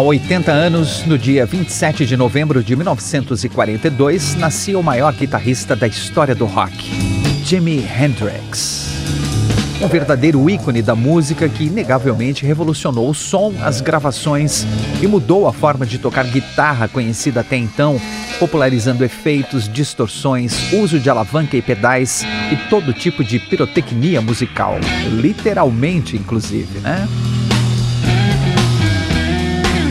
Há 80 anos, no dia 27 de novembro de 1942, nascia o maior guitarrista da história do rock, Jimi Hendrix. Um verdadeiro ícone da música que inegavelmente revolucionou o som, as gravações e mudou a forma de tocar guitarra conhecida até então, popularizando efeitos, distorções, uso de alavanca e pedais e todo tipo de pirotecnia musical, literalmente inclusive, né?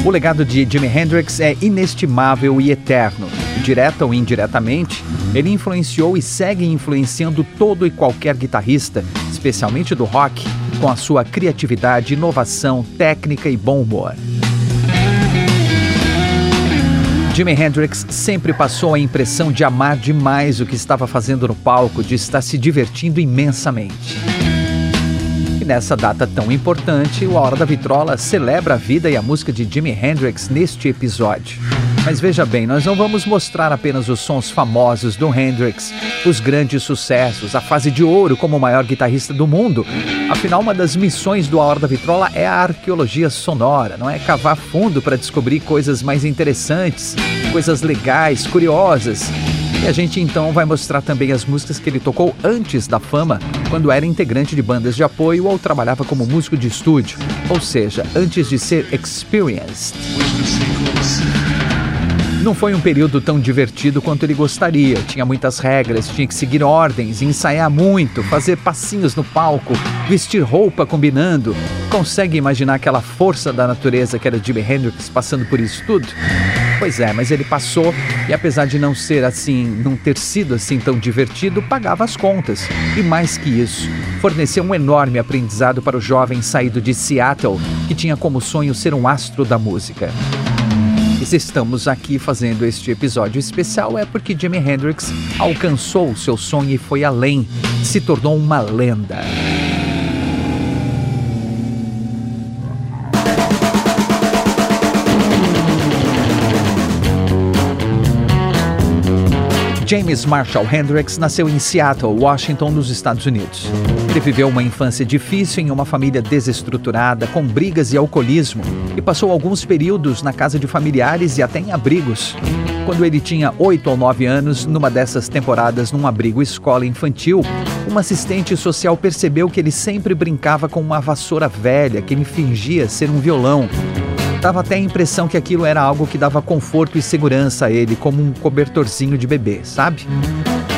O legado de Jimi Hendrix é inestimável e eterno. Direta ou indiretamente, ele influenciou e segue influenciando todo e qualquer guitarrista, especialmente do rock, com a sua criatividade, inovação, técnica e bom humor. Jimi Hendrix sempre passou a impressão de amar demais o que estava fazendo no palco, de estar se divertindo imensamente nessa data tão importante, o A Hora da Vitrola celebra a vida e a música de Jimi Hendrix neste episódio. Mas veja bem, nós não vamos mostrar apenas os sons famosos do Hendrix, os grandes sucessos, a fase de ouro como o maior guitarrista do mundo. Afinal, uma das missões do A Hora da Vitrola é a arqueologia sonora, não é cavar fundo para descobrir coisas mais interessantes, coisas legais, curiosas. E a gente então vai mostrar também as músicas que ele tocou antes da fama, quando era integrante de bandas de apoio ou trabalhava como músico de estúdio, ou seja, antes de ser experienced. Não foi um período tão divertido quanto ele gostaria. Tinha muitas regras, tinha que seguir ordens, ensaiar muito, fazer passinhos no palco, vestir roupa combinando. Consegue imaginar aquela força da natureza que era Jimi Hendrix passando por isso tudo? Pois é, mas ele passou e apesar de não ser assim, não ter sido assim tão divertido, pagava as contas. E mais que isso, forneceu um enorme aprendizado para o jovem saído de Seattle, que tinha como sonho ser um astro da música. E se estamos aqui fazendo este episódio especial é porque Jimi Hendrix alcançou o seu sonho e foi além, se tornou uma lenda. James Marshall Hendrix nasceu em Seattle, Washington, nos Estados Unidos. Ele viveu uma infância difícil em uma família desestruturada, com brigas e alcoolismo, e passou alguns períodos na casa de familiares e até em abrigos. Quando ele tinha 8 ou 9 anos, numa dessas temporadas num abrigo escola infantil, uma assistente social percebeu que ele sempre brincava com uma vassoura velha que ele fingia ser um violão Dava até a impressão que aquilo era algo que dava conforto e segurança a ele, como um cobertorzinho de bebê, sabe?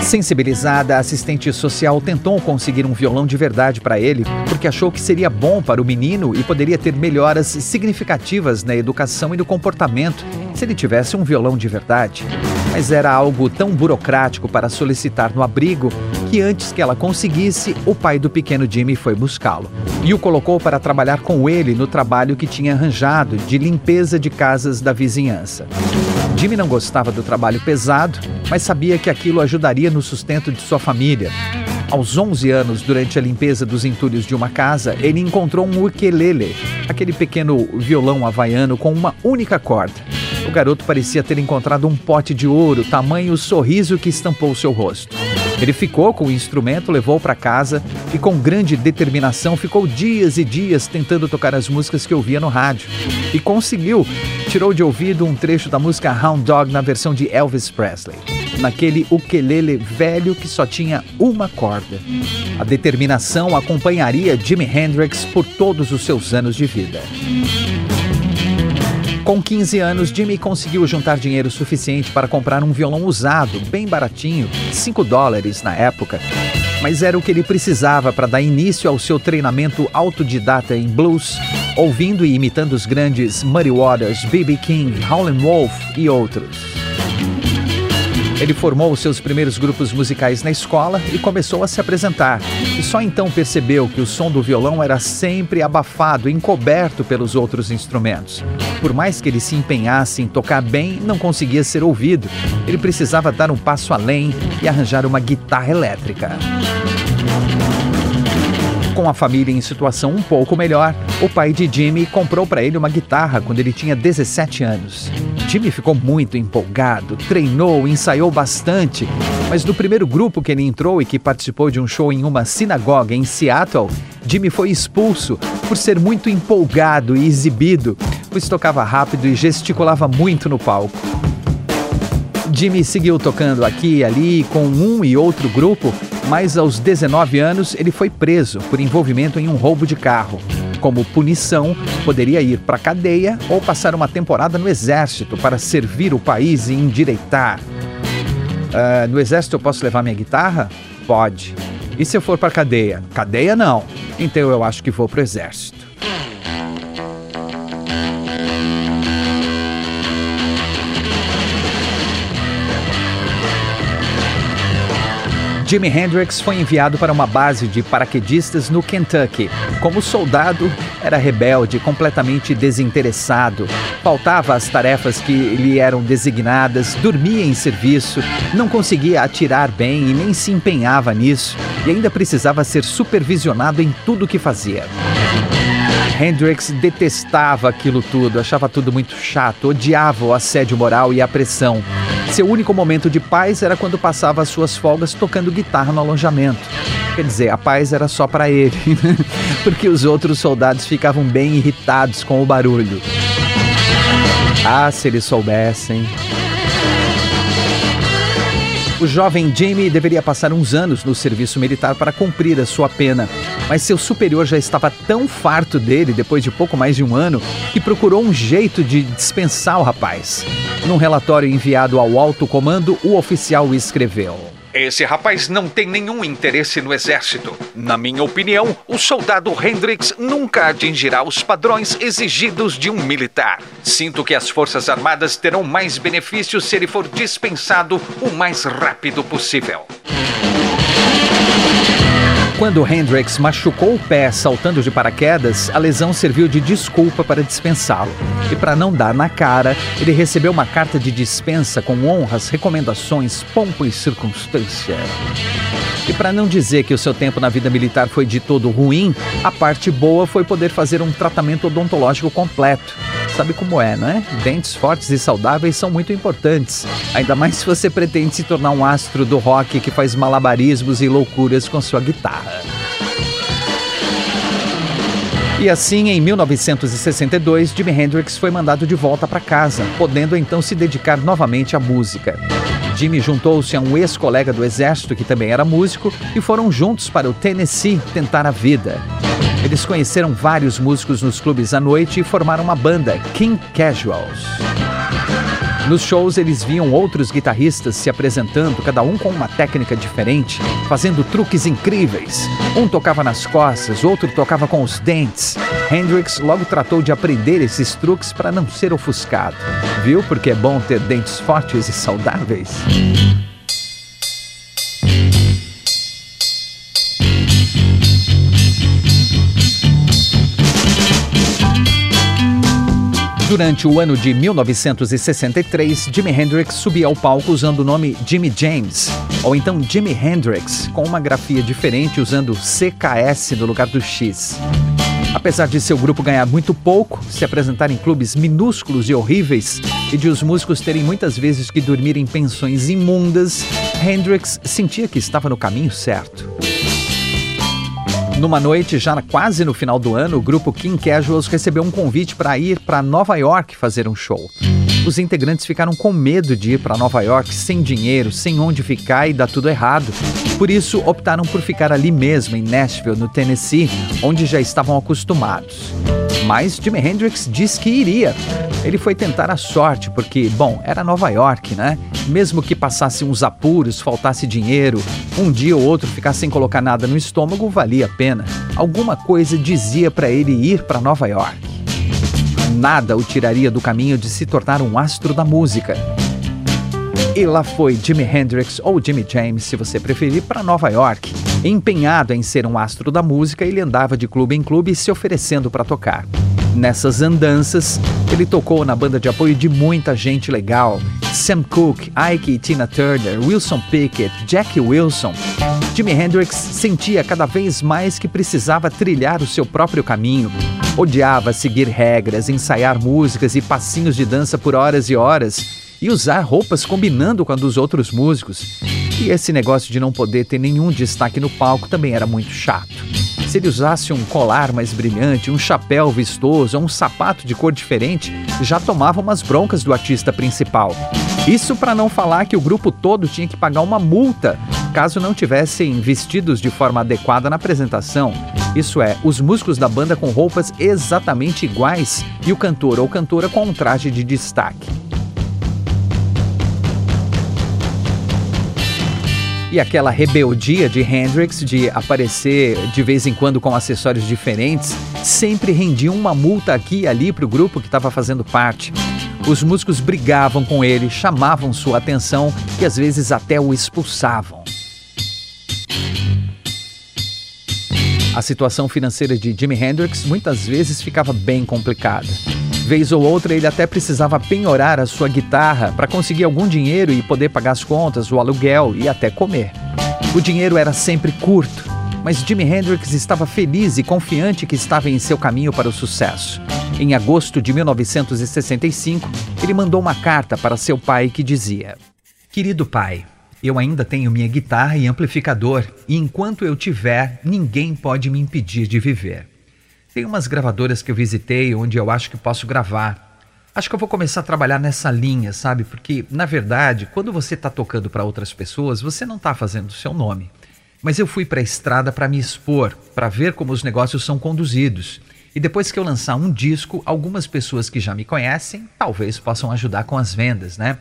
Sensibilizada, a assistente social tentou conseguir um violão de verdade para ele, porque achou que seria bom para o menino e poderia ter melhoras significativas na educação e no comportamento se ele tivesse um violão de verdade. Mas era algo tão burocrático para solicitar no abrigo que antes que ela conseguisse, o pai do pequeno Jimmy foi buscá-lo e o colocou para trabalhar com ele no trabalho que tinha arranjado de limpeza de casas da vizinhança. Jimmy não gostava do trabalho pesado, mas sabia que aquilo ajudaria no sustento de sua família. Aos 11 anos, durante a limpeza dos entulhos de uma casa, ele encontrou um ukulele, aquele pequeno violão havaiano com uma única corda. O garoto parecia ter encontrado um pote de ouro, tamanho o sorriso que estampou seu rosto. Ele ficou com o instrumento, levou para casa e, com grande determinação, ficou dias e dias tentando tocar as músicas que ouvia no rádio. E conseguiu. Tirou de ouvido um trecho da música Hound Dog na versão de Elvis Presley, naquele ukulele velho que só tinha uma corda. A determinação acompanharia Jimi Hendrix por todos os seus anos de vida. Com 15 anos, Jimmy conseguiu juntar dinheiro suficiente para comprar um violão usado, bem baratinho, 5 dólares na época. Mas era o que ele precisava para dar início ao seu treinamento autodidata em blues, ouvindo e imitando os grandes Muddy Waters, B.B. King, Howlin' Wolf e outros. Ele formou os seus primeiros grupos musicais na escola e começou a se apresentar. E só então percebeu que o som do violão era sempre abafado, encoberto pelos outros instrumentos. Por mais que ele se empenhasse em tocar bem, não conseguia ser ouvido. Ele precisava dar um passo além e arranjar uma guitarra elétrica. Com a família em situação um pouco melhor, o pai de Jimmy comprou para ele uma guitarra quando ele tinha 17 anos. Jimmy ficou muito empolgado, treinou, ensaiou bastante, mas no primeiro grupo que ele entrou e que participou de um show em uma sinagoga em Seattle, Jimmy foi expulso por ser muito empolgado e exibido, pois tocava rápido e gesticulava muito no palco. Jimmy seguiu tocando aqui e ali com um e outro grupo, mas aos 19 anos ele foi preso por envolvimento em um roubo de carro. Como punição, poderia ir para a cadeia ou passar uma temporada no exército para servir o país e endireitar. Uh, no exército eu posso levar minha guitarra? Pode. E se eu for para cadeia? Cadeia não. Então eu acho que vou para o exército. Jimi Hendrix foi enviado para uma base de paraquedistas no Kentucky. Como soldado, era rebelde, completamente desinteressado. Faltava as tarefas que lhe eram designadas, dormia em serviço, não conseguia atirar bem e nem se empenhava nisso, e ainda precisava ser supervisionado em tudo o que fazia. Hendrix detestava aquilo tudo, achava tudo muito chato, odiava o assédio moral e a pressão. Seu único momento de paz era quando passava as suas folgas tocando guitarra no alojamento. Quer dizer, a paz era só para ele, porque os outros soldados ficavam bem irritados com o barulho. Ah, se eles soubessem. O jovem Jamie deveria passar uns anos no serviço militar para cumprir a sua pena, mas seu superior já estava tão farto dele depois de pouco mais de um ano que procurou um jeito de dispensar o rapaz. Num relatório enviado ao alto comando, o oficial escreveu: esse rapaz não tem nenhum interesse no exército. Na minha opinião, o soldado Hendrix nunca atingirá os padrões exigidos de um militar. Sinto que as Forças Armadas terão mais benefícios se ele for dispensado o mais rápido possível. Quando Hendrix machucou o pé saltando de paraquedas, a lesão serviu de desculpa para dispensá-lo. E para não dar na cara, ele recebeu uma carta de dispensa com honras, recomendações, pompa e circunstância. E para não dizer que o seu tempo na vida militar foi de todo ruim, a parte boa foi poder fazer um tratamento odontológico completo. Sabe como é, não é? Dentes fortes e saudáveis são muito importantes. Ainda mais se você pretende se tornar um astro do rock que faz malabarismos e loucuras com sua guitarra. E assim, em 1962, Jimi Hendrix foi mandado de volta para casa, podendo então se dedicar novamente à música. Jimmy juntou-se a um ex-colega do exército que também era músico e foram juntos para o Tennessee tentar a vida. Eles conheceram vários músicos nos clubes à noite e formaram uma banda, King Casuals. Nos shows, eles viam outros guitarristas se apresentando, cada um com uma técnica diferente, fazendo truques incríveis. Um tocava nas costas, outro tocava com os dentes. Hendrix logo tratou de aprender esses truques para não ser ofuscado. Viu porque é bom ter dentes fortes e saudáveis? Durante o ano de 1963, Jimi Hendrix subia ao palco usando o nome Jimmy James, ou então Jimi Hendrix, com uma grafia diferente usando CKS no lugar do X. Apesar de seu grupo ganhar muito pouco, se apresentar em clubes minúsculos e horríveis e de os músicos terem muitas vezes que dormir em pensões imundas, Hendrix sentia que estava no caminho certo. Numa noite, já quase no final do ano, o grupo King Casuals recebeu um convite para ir para Nova York fazer um show. Os integrantes ficaram com medo de ir para Nova York sem dinheiro, sem onde ficar e dar tudo errado. Por isso, optaram por ficar ali mesmo, em Nashville, no Tennessee, onde já estavam acostumados. Mas Jimi Hendrix disse que iria. Ele foi tentar a sorte, porque, bom, era Nova York, né? Mesmo que passasse uns apuros, faltasse dinheiro, um dia ou outro ficar sem colocar nada no estômago, valia a pena. Alguma coisa dizia para ele ir para Nova York. Nada o tiraria do caminho de se tornar um astro da música. E lá foi Jimi Hendrix ou Jimmy James, se você preferir, para Nova York. Empenhado em ser um astro da música, ele andava de clube em clube se oferecendo para tocar. Nessas andanças, ele tocou na banda de apoio de muita gente legal: Sam Cooke, Ike e Tina Turner, Wilson Pickett, Jackie Wilson. Jimi Hendrix sentia cada vez mais que precisava trilhar o seu próprio caminho. Odiava seguir regras, ensaiar músicas e passinhos de dança por horas e horas e usar roupas combinando com a dos outros músicos. E esse negócio de não poder ter nenhum destaque no palco também era muito chato. Se ele usasse um colar mais brilhante, um chapéu vistoso ou um sapato de cor diferente, já tomava umas broncas do artista principal. Isso para não falar que o grupo todo tinha que pagar uma multa caso não tivessem vestidos de forma adequada na apresentação. Isso é, os músicos da banda com roupas exatamente iguais e o cantor ou cantora com um traje de destaque. E aquela rebeldia de Hendrix de aparecer de vez em quando com acessórios diferentes sempre rendia uma multa aqui e ali para o grupo que estava fazendo parte. Os músicos brigavam com ele, chamavam sua atenção e às vezes até o expulsavam. A situação financeira de Jimi Hendrix muitas vezes ficava bem complicada. Vez ou outra ele até precisava penhorar a sua guitarra para conseguir algum dinheiro e poder pagar as contas, o aluguel e até comer. O dinheiro era sempre curto, mas Jimi Hendrix estava feliz e confiante que estava em seu caminho para o sucesso. Em agosto de 1965, ele mandou uma carta para seu pai que dizia: Querido pai, eu ainda tenho minha guitarra e amplificador, e enquanto eu tiver, ninguém pode me impedir de viver. Tem umas gravadoras que eu visitei onde eu acho que posso gravar. Acho que eu vou começar a trabalhar nessa linha, sabe? Porque, na verdade, quando você está tocando para outras pessoas, você não está fazendo o seu nome. Mas eu fui para a estrada para me expor, para ver como os negócios são conduzidos. E depois que eu lançar um disco, algumas pessoas que já me conhecem talvez possam ajudar com as vendas, né?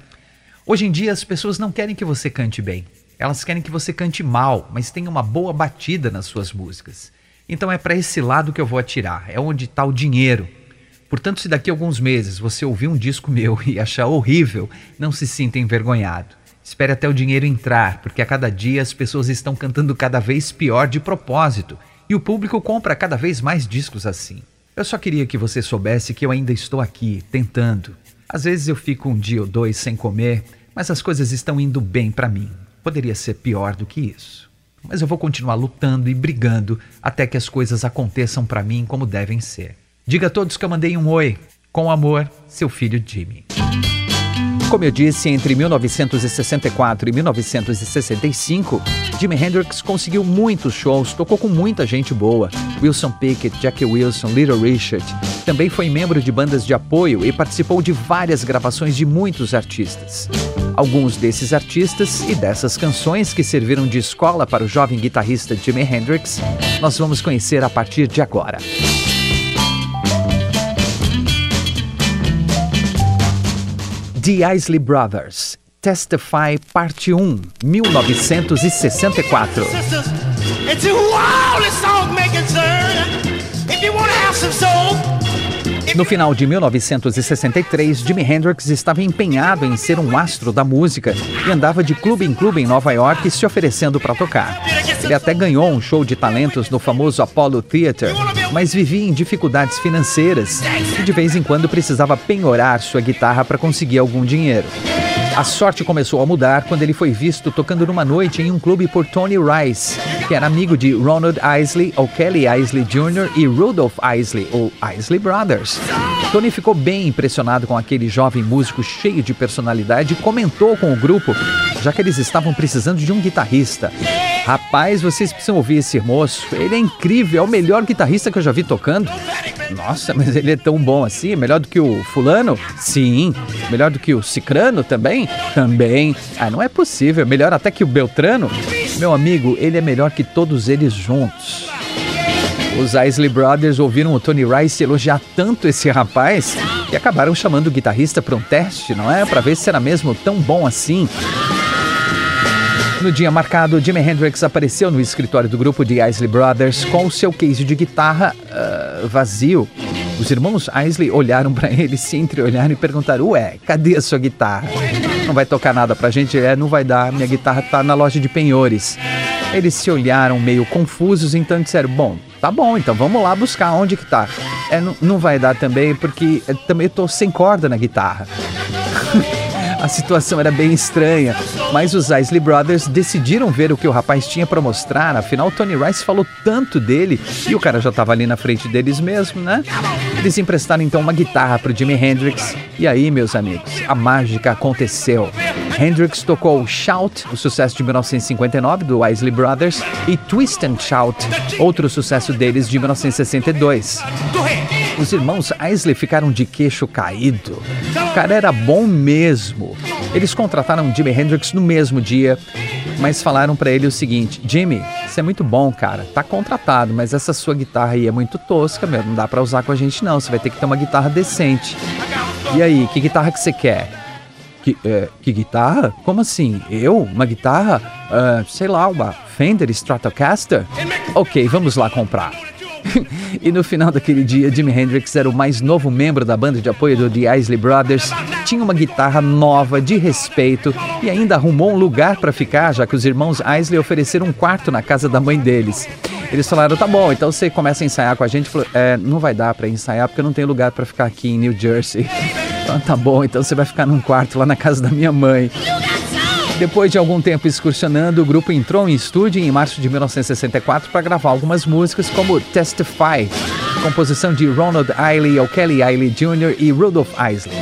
Hoje em dia as pessoas não querem que você cante bem. Elas querem que você cante mal, mas tenha uma boa batida nas suas músicas. Então é para esse lado que eu vou atirar, é onde está o dinheiro. Portanto, se daqui a alguns meses você ouvir um disco meu e achar horrível, não se sinta envergonhado. Espere até o dinheiro entrar, porque a cada dia as pessoas estão cantando cada vez pior de propósito e o público compra cada vez mais discos assim. Eu só queria que você soubesse que eu ainda estou aqui, tentando. Às vezes eu fico um dia ou dois sem comer, mas as coisas estão indo bem para mim. Poderia ser pior do que isso. Mas eu vou continuar lutando e brigando até que as coisas aconteçam para mim como devem ser. Diga a todos que eu mandei um oi. Com amor, seu filho Jimmy. Como eu disse, entre 1964 e 1965, Jimi Hendrix conseguiu muitos shows, tocou com muita gente boa. Wilson Pickett, Jackie Wilson, Little Richard. Também foi membro de bandas de apoio e participou de várias gravações de muitos artistas. Alguns desses artistas e dessas canções que serviram de escola para o jovem guitarrista Jimi Hendrix, nós vamos conhecer a partir de agora. The Isley Brothers, Testify Parte 1, 1964. No final de 1963, Jimi Hendrix estava empenhado em ser um astro da música e andava de clube em clube em Nova York se oferecendo para tocar. Ele até ganhou um show de talentos no famoso Apollo Theater, mas vivia em dificuldades financeiras e de vez em quando precisava penhorar sua guitarra para conseguir algum dinheiro. A sorte começou a mudar quando ele foi visto tocando numa noite em um clube por Tony Rice, que era amigo de Ronald Isley, ou Kelly Isley Jr. e Rudolph Isley, ou Isley Brothers. Tony ficou bem impressionado com aquele jovem músico cheio de personalidade e comentou com o grupo, já que eles estavam precisando de um guitarrista. Rapaz, vocês precisam ouvir esse moço. Ele é incrível, é o melhor guitarrista que eu já vi tocando. Nossa, mas ele é tão bom assim? Melhor do que o fulano? Sim. Melhor do que o cicrano também? Também. Ah, não é possível. Melhor até que o Beltrano? Meu amigo, ele é melhor que todos eles juntos. Os Isley Brothers ouviram o Tony Rice elogiar tanto esse rapaz e acabaram chamando o guitarrista para um teste, não é? Para ver se era mesmo tão bom assim. No dia marcado, Jimi Hendrix apareceu no escritório do grupo de Isley Brothers com o seu case de guitarra uh, vazio. Os irmãos Isley olharam para ele, se entreolharam e perguntaram: Ué, cadê a sua guitarra? Não vai tocar nada pra gente? É, não vai dar, minha guitarra tá na loja de penhores. Eles se olharam meio confusos, então disseram: Bom, tá bom, então vamos lá buscar onde que tá. É, não, vai dar também, porque também tô sem corda na guitarra. A situação era bem estranha, mas os Isley Brothers decidiram ver o que o rapaz tinha para mostrar, afinal Tony Rice falou tanto dele e o cara já estava ali na frente deles mesmo, né? Eles emprestaram então uma guitarra para Jimi Hendrix e aí, meus amigos, a mágica aconteceu. Hendrix tocou Shout, o sucesso de 1959 do Isley Brothers, e Twist and Shout, outro sucesso deles de 1962. Os irmãos Isley ficaram de queixo caído. O cara era bom mesmo. Eles contrataram Jimi Hendrix no mesmo dia, mas falaram para ele o seguinte: Jimmy, você é muito bom, cara. Tá contratado, mas essa sua guitarra aí é muito tosca, meu. Não dá para usar com a gente não. Você vai ter que ter uma guitarra decente. E aí, que guitarra que você quer? Que, é, que guitarra? Como assim? Eu? Uma guitarra? Uh, sei lá, uma Fender Stratocaster? Ok, vamos lá comprar. e no final daquele dia, Jimi Hendrix era o mais novo membro da banda de apoio do The Isley Brothers, tinha uma guitarra nova, de respeito, e ainda arrumou um lugar para ficar, já que os irmãos Isley ofereceram um quarto na casa da mãe deles. Eles falaram: tá bom, então você começa a ensaiar com a gente. Falou, é, não vai dar para ensaiar porque eu não tenho lugar para ficar aqui em New Jersey. Então tá bom, então você vai ficar num quarto lá na casa da minha mãe. Depois de algum tempo excursionando, o grupo entrou em estúdio em março de 1964 para gravar algumas músicas como Testify, composição de Ronald Isley, O'Kelly Isley Jr. e Rudolph Isley.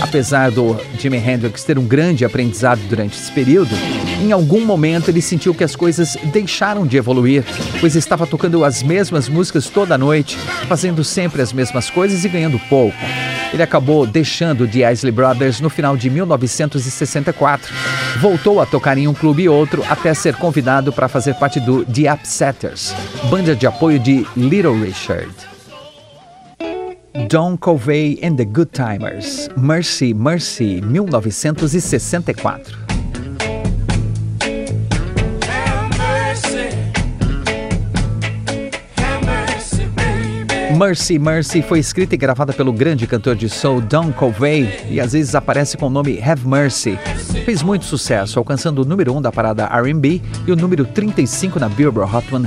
Apesar do Jimi Hendrix ter um grande aprendizado durante esse período, em algum momento ele sentiu que as coisas deixaram de evoluir, pois estava tocando as mesmas músicas toda noite, fazendo sempre as mesmas coisas e ganhando pouco. Ele acabou deixando The Isley Brothers no final de 1964. Voltou a tocar em um clube e outro até ser convidado para fazer parte do The Upsetters, banda de apoio de Little Richard. Don Covey and the Good Timers, Mercy, Mercy, 1964. Mercy Mercy foi escrita e gravada pelo grande cantor de soul Don Covey e às vezes aparece com o nome Have Mercy. Fez muito sucesso, alcançando o número 1 um da parada R&B e o número 35 na Billboard Hot 100.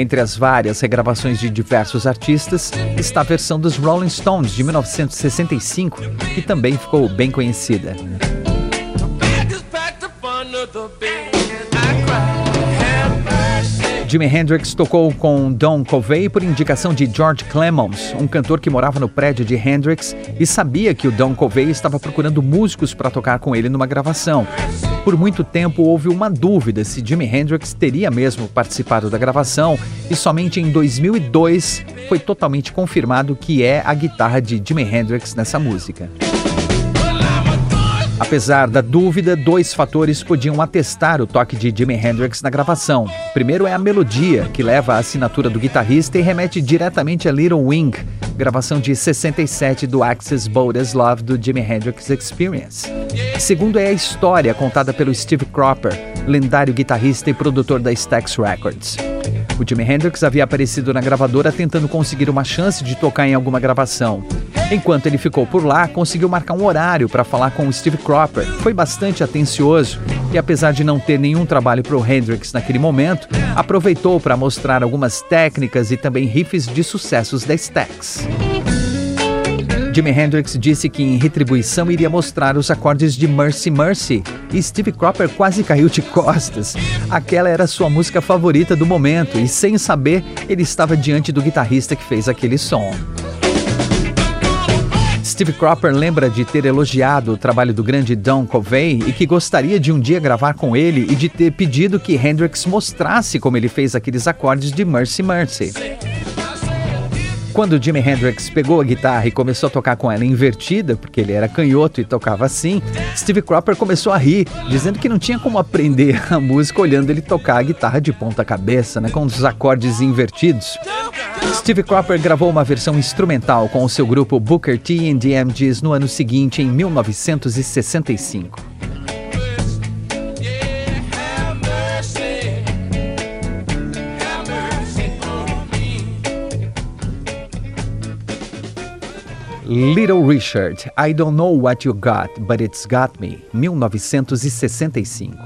Entre as várias regravações de diversos artistas está a versão dos Rolling Stones de 1965, que também ficou bem conhecida. Jimi Hendrix tocou com Don Covey por indicação de George Clemons, um cantor que morava no prédio de Hendrix e sabia que o Don Covey estava procurando músicos para tocar com ele numa gravação. Por muito tempo houve uma dúvida se Jimi Hendrix teria mesmo participado da gravação e somente em 2002 foi totalmente confirmado que é a guitarra de Jimi Hendrix nessa música. Apesar da dúvida, dois fatores podiam atestar o toque de Jimi Hendrix na gravação. Primeiro é a melodia, que leva a assinatura do guitarrista e remete diretamente a Little Wing, gravação de 67 do Axis Bold as Love do Jimi Hendrix Experience. Segundo é a história contada pelo Steve Cropper, lendário guitarrista e produtor da Stax Records. O Jimi Hendrix havia aparecido na gravadora tentando conseguir uma chance de tocar em alguma gravação. Enquanto ele ficou por lá, conseguiu marcar um horário para falar com o Steve Cropper. Foi bastante atencioso e, apesar de não ter nenhum trabalho para o Hendrix naquele momento, aproveitou para mostrar algumas técnicas e também riffs de sucessos da Stax. Jimi Hendrix disse que em retribuição iria mostrar os acordes de Mercy Mercy e Steve Cropper quase caiu de costas. Aquela era sua música favorita do momento e, sem saber, ele estava diante do guitarrista que fez aquele som. Steve Cropper lembra de ter elogiado o trabalho do grande Don Covey e que gostaria de um dia gravar com ele e de ter pedido que Hendrix mostrasse como ele fez aqueles acordes de Mercy Mercy. Quando Jimi Hendrix pegou a guitarra e começou a tocar com ela invertida, porque ele era canhoto e tocava assim, Steve Cropper começou a rir, dizendo que não tinha como aprender a música olhando ele tocar a guitarra de ponta cabeça, né, com os acordes invertidos. Steve Cropper gravou uma versão instrumental com o seu grupo Booker T and the MGs no ano seguinte, em 1965. Little Richard, I Don't Know What You Got, But It's Got Me, 1965.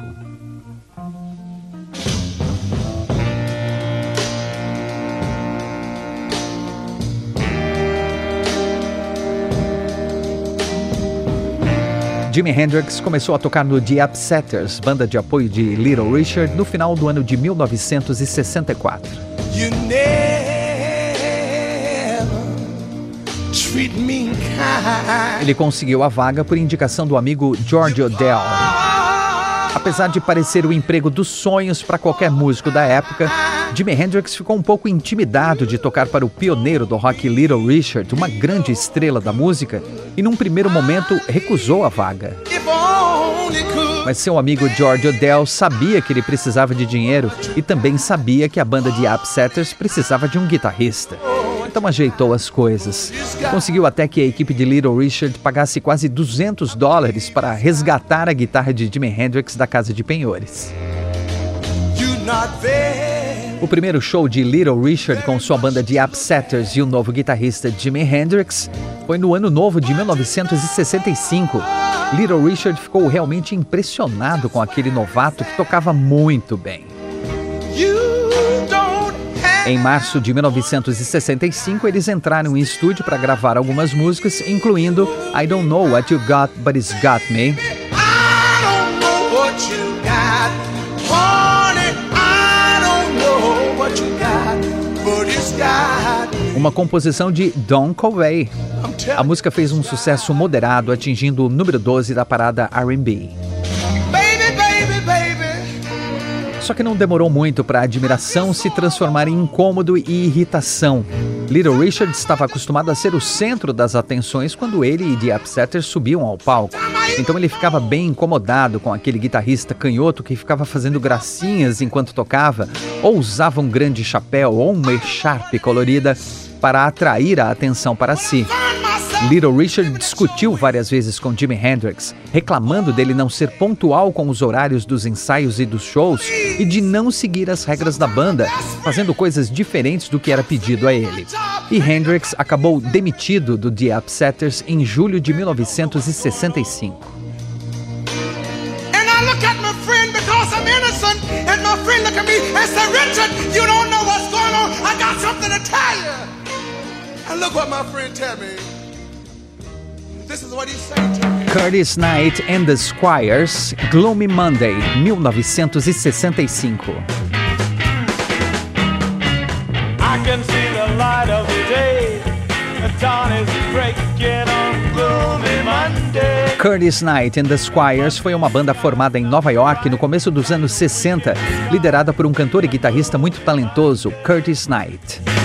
Jimi Hendrix começou a tocar no The Upsetters, banda de apoio de Little Richard, no final do ano de 1964. Ele conseguiu a vaga por indicação do amigo George Odell. Apesar de parecer o emprego dos sonhos para qualquer músico da época, Jimi Hendrix ficou um pouco intimidado de tocar para o pioneiro do rock Little Richard, uma grande estrela da música, e num primeiro momento recusou a vaga. Mas seu amigo George Odell sabia que ele precisava de dinheiro e também sabia que a banda de Upsetters precisava de um guitarrista então ajeitou as coisas. Conseguiu até que a equipe de Little Richard pagasse quase 200 dólares para resgatar a guitarra de Jimi Hendrix da casa de penhores. O primeiro show de Little Richard com sua banda de Upsetters e o novo guitarrista Jimi Hendrix foi no ano novo de 1965. Little Richard ficou realmente impressionado com aquele novato que tocava muito bem. Em março de 1965, eles entraram em estúdio para gravar algumas músicas, incluindo I Don't Know What You Got, But It's Got Me. Uma composição de Don Covey. A música fez um sucesso moderado, atingindo o número 12 da parada R&B. Só que não demorou muito para a admiração se transformar em incômodo e irritação. Little Richard estava acostumado a ser o centro das atenções quando ele e The Upsetters subiam ao palco. Então ele ficava bem incomodado com aquele guitarrista canhoto que ficava fazendo gracinhas enquanto tocava, ou usava um grande chapéu ou uma echarpe colorida para atrair a atenção para si. Little Richard discutiu várias vezes com Jimi Hendrix, reclamando dele não ser pontual com os horários dos ensaios e dos shows e de não seguir as regras da banda, fazendo coisas diferentes do que era pedido a ele. E Hendrix acabou demitido do The Upsetters em julho de 1965. And look what my friend tell me. Curtis Knight and the Squires, Gloomy Monday, 1965. I can see the light of the day. The dawn is breaking on Gloomy Monday. Curtis Knight and the Squires foi uma banda formada em Nova York no começo dos anos 60, liderada por um cantor e guitarrista muito talentoso, Curtis Knight.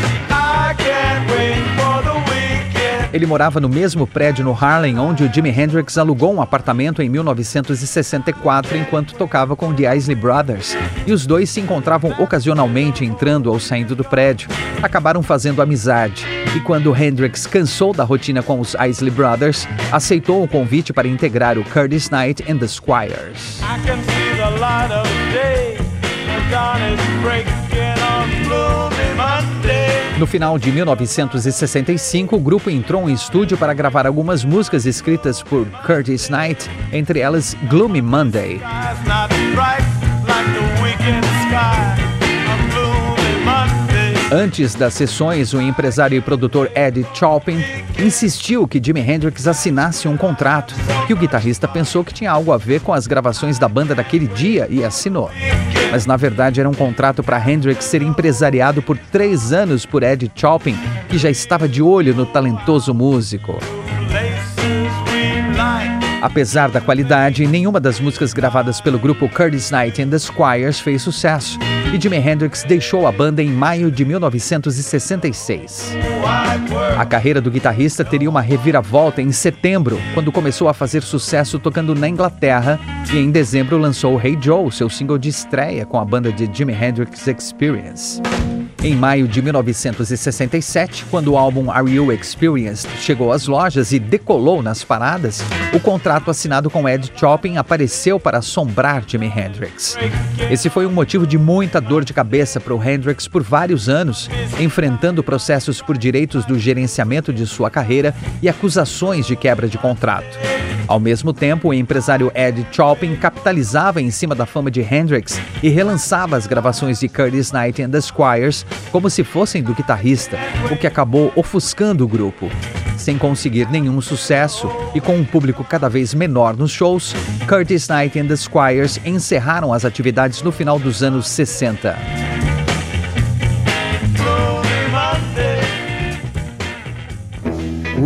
Ele morava no mesmo prédio no Harlem onde o Jimi Hendrix alugou um apartamento em 1964 enquanto tocava com The Isley Brothers. E os dois se encontravam ocasionalmente entrando ou saindo do prédio. Acabaram fazendo amizade. E quando Hendrix cansou da rotina com os Isley Brothers, aceitou o convite para integrar o Curtis Knight and the Squires. No final de 1965, o grupo entrou em estúdio para gravar algumas músicas escritas por Curtis Knight, entre elas Gloomy Monday. Antes das sessões, o empresário e produtor Ed Chopin insistiu que Jimi Hendrix assinasse um contrato, que o guitarrista pensou que tinha algo a ver com as gravações da banda daquele dia e assinou. Mas na verdade era um contrato para Hendrix ser empresariado por três anos por Ed Chopin, que já estava de olho no talentoso músico. Apesar da qualidade, nenhuma das músicas gravadas pelo grupo Curtis Knight and the Squires fez sucesso e Jimi Hendrix deixou a banda em maio de 1966. A carreira do guitarrista teria uma reviravolta em setembro, quando começou a fazer sucesso tocando na Inglaterra e em dezembro lançou Hey Joe, seu single de estreia com a banda de Jimi Hendrix Experience. Em maio de 1967, quando o álbum Are You Experienced chegou às lojas e decolou nas paradas, o contrato assinado com Ed Chopin apareceu para assombrar Jimi Hendrix. Esse foi um motivo de muita dor de cabeça para o Hendrix por vários anos, enfrentando processos por direitos do gerenciamento de sua carreira e acusações de quebra de contrato. Ao mesmo tempo, o empresário Ed Chopin capitalizava em cima da fama de Hendrix e relançava as gravações de Curtis Knight and the Squires como se fossem do guitarrista, o que acabou ofuscando o grupo. Sem conseguir nenhum sucesso e com um público cada vez menor nos shows, Curtis Knight and the Squires encerraram as atividades no final dos anos 60.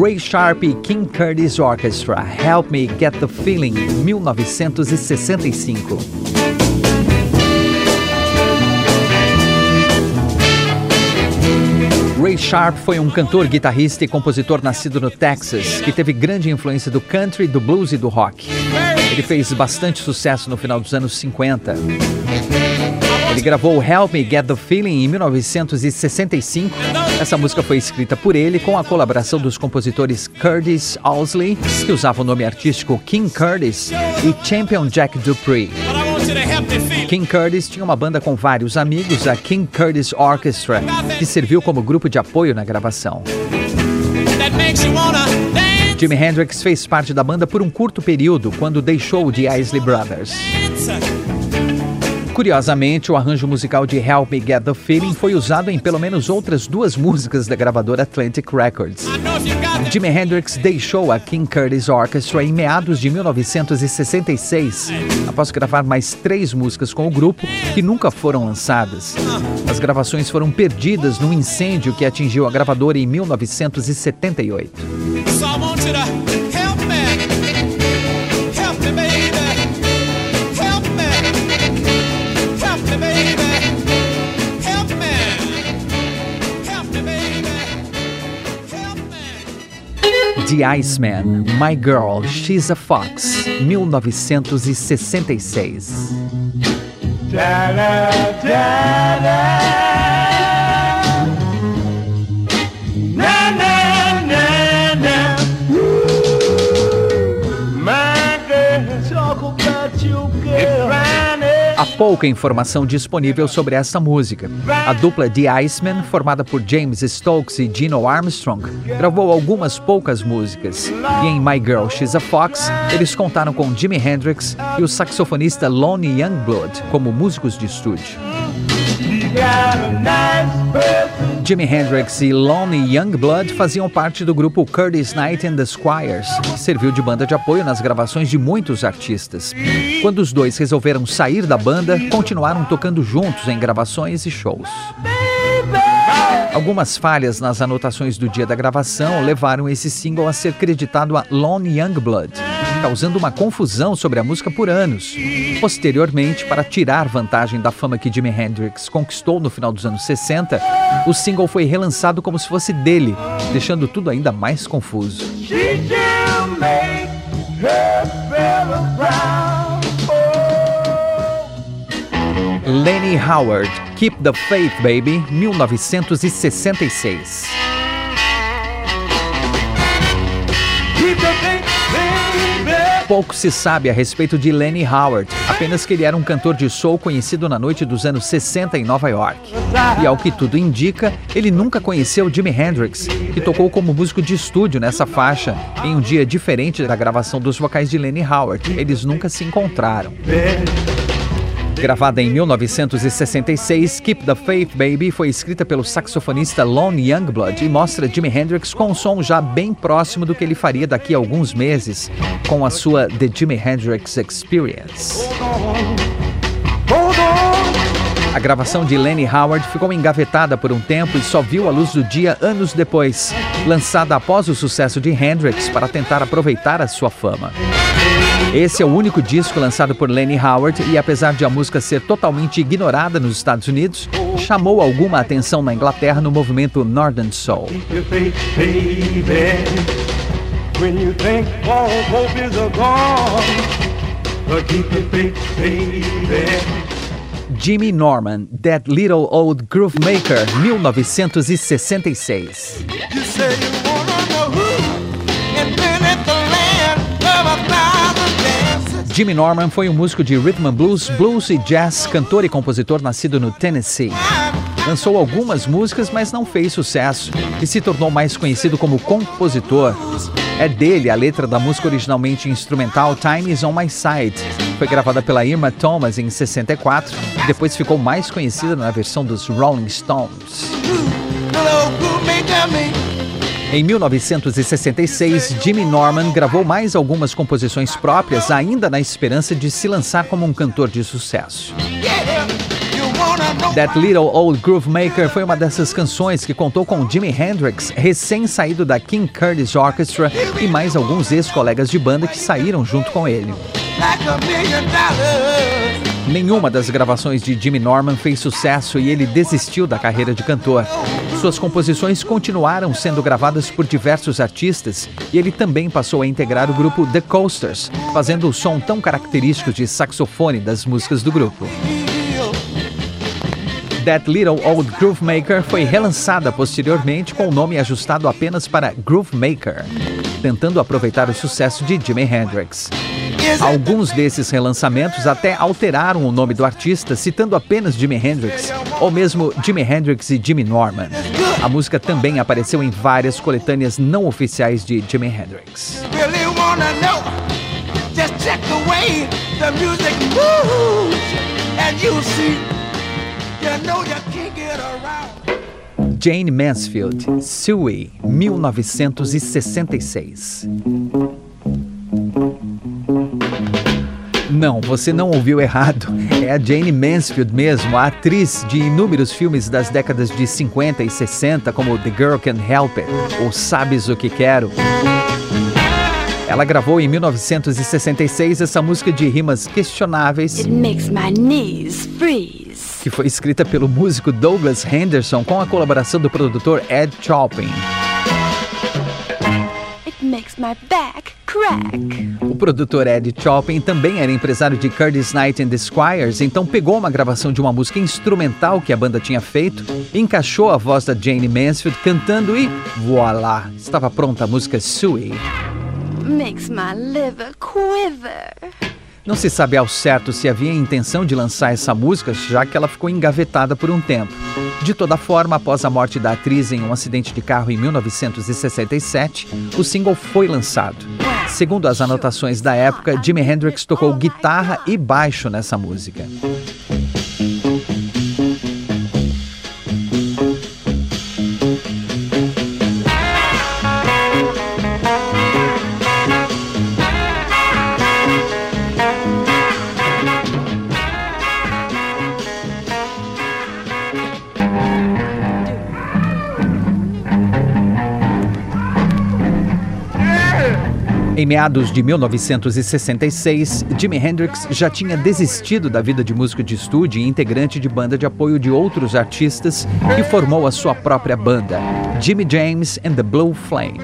Ray Sharp e King Curtis Orchestra, Help Me Get the Feeling, 1965. Ray Sharp foi um cantor, guitarrista e compositor nascido no Texas, que teve grande influência do country, do blues e do rock. Ele fez bastante sucesso no final dos anos 50. Ele gravou Help Me Get the Feeling em 1965. Essa música foi escrita por ele com a colaboração dos compositores Curtis Owsley, que usava o nome artístico King Curtis, e Champion Jack Dupree. King Curtis tinha uma banda com vários amigos, a King Curtis Orchestra, que serviu como grupo de apoio na gravação. Jimi Hendrix fez parte da banda por um curto período quando deixou de Isley Brothers. Curiosamente, o arranjo musical de Help Me Get the Feeling foi usado em pelo menos outras duas músicas da gravadora Atlantic Records. Jimi Hendrix deixou a King Curtis Orchestra em meados de 1966, após gravar mais três músicas com o grupo que nunca foram lançadas. As gravações foram perdidas num incêndio que atingiu a gravadora em 1978. The Iceman, My Girl, She's a Fox, 1966. Da, da, da, pouca informação disponível sobre essa música. A dupla The Iceman, formada por James Stokes e Gino Armstrong, gravou algumas poucas músicas. E em My Girl She's a Fox, eles contaram com Jimi Hendrix e o saxofonista Lonnie Youngblood como músicos de estúdio. Jimi Hendrix e Lonnie Youngblood faziam parte do grupo Curtis Knight and the Squires, que serviu de banda de apoio nas gravações de muitos artistas. Quando os dois resolveram sair da banda, continuaram tocando juntos em gravações e shows. Algumas falhas nas anotações do dia da gravação levaram esse single a ser creditado a Lone Youngblood, causando uma confusão sobre a música por anos. Posteriormente, para tirar vantagem da fama que Jimi Hendrix conquistou no final dos anos 60, o single foi relançado como se fosse dele, deixando tudo ainda mais confuso. Lenny Howard, Keep the Faith Baby, 1966. Pouco se sabe a respeito de Lenny Howard, apenas que ele era um cantor de soul conhecido na noite dos anos 60 em Nova York. E ao que tudo indica, ele nunca conheceu Jimi Hendrix, que tocou como músico de estúdio nessa faixa, em um dia diferente da gravação dos vocais de Lenny Howard. Eles nunca se encontraram. Gravada em 1966, Keep the Faith Baby foi escrita pelo saxofonista Lon Youngblood e mostra Jimi Hendrix com um som já bem próximo do que ele faria daqui a alguns meses com a sua The Jimi Hendrix Experience. A gravação de Lenny Howard ficou engavetada por um tempo e só viu a luz do dia anos depois, lançada após o sucesso de Hendrix para tentar aproveitar a sua fama. Esse é o único disco lançado por Lenny Howard e, apesar de a música ser totalmente ignorada nos Estados Unidos, chamou alguma atenção na Inglaterra no movimento Northern Soul. Jimmy Norman, That Little Old Groove Maker, 1966. Jimmy Norman foi um músico de rhythm and blues, blues e jazz, cantor e compositor nascido no Tennessee. Lançou algumas músicas, mas não fez sucesso e se tornou mais conhecido como compositor. É dele a letra da música originalmente instrumental Time Is On My Side. Foi gravada pela Irma Thomas em 64 e depois ficou mais conhecida na versão dos Rolling Stones. Em 1966, Jimmy Norman gravou mais algumas composições próprias, ainda na esperança de se lançar como um cantor de sucesso. That Little Old Groove Maker foi uma dessas canções que contou com Jimi Hendrix, recém-saído da King Curtis Orchestra, e mais alguns ex-colegas de banda que saíram junto com ele. Nenhuma das gravações de Jimmy Norman fez sucesso e ele desistiu da carreira de cantor. Suas composições continuaram sendo gravadas por diversos artistas e ele também passou a integrar o grupo The Coasters, fazendo o som tão característico de saxofone das músicas do grupo. That Little Old Groove Maker foi relançada posteriormente com o nome ajustado apenas para Groove Maker, tentando aproveitar o sucesso de Jimi Hendrix. Alguns desses relançamentos até alteraram o nome do artista, citando apenas Jimi Hendrix, ou mesmo Jimi Hendrix e Jimmy Norman. A música também apareceu em várias coletâneas não oficiais de Jimi Hendrix. Jane Mansfield, Suey, 1966. Não, você não ouviu errado. É a Jane Mansfield mesmo, a atriz de inúmeros filmes das décadas de 50 e 60, como The Girl Can Help It ou Sabes o que Quero. Ela gravou em 1966 essa música de rimas questionáveis. Que foi escrita pelo músico Douglas Henderson com a colaboração do produtor Ed Chopin. Makes my back crack. O produtor Ed Chopin também era empresário de Curtis Knight and the Squires, então pegou uma gravação de uma música instrumental que a banda tinha feito, encaixou a voz da Jane Mansfield cantando e voilá, estava pronta a música Sui. Makes my liver quiver. Não se sabe ao certo se havia intenção de lançar essa música, já que ela ficou engavetada por um tempo. De toda forma, após a morte da atriz em um acidente de carro em 1967, o single foi lançado. Segundo as anotações da época, Jimi Hendrix tocou guitarra e baixo nessa música. Meados de 1966, Jimi Hendrix já tinha desistido da vida de músico de estúdio e integrante de banda de apoio de outros artistas e formou a sua própria banda, Jimmy James and the Blue Flames.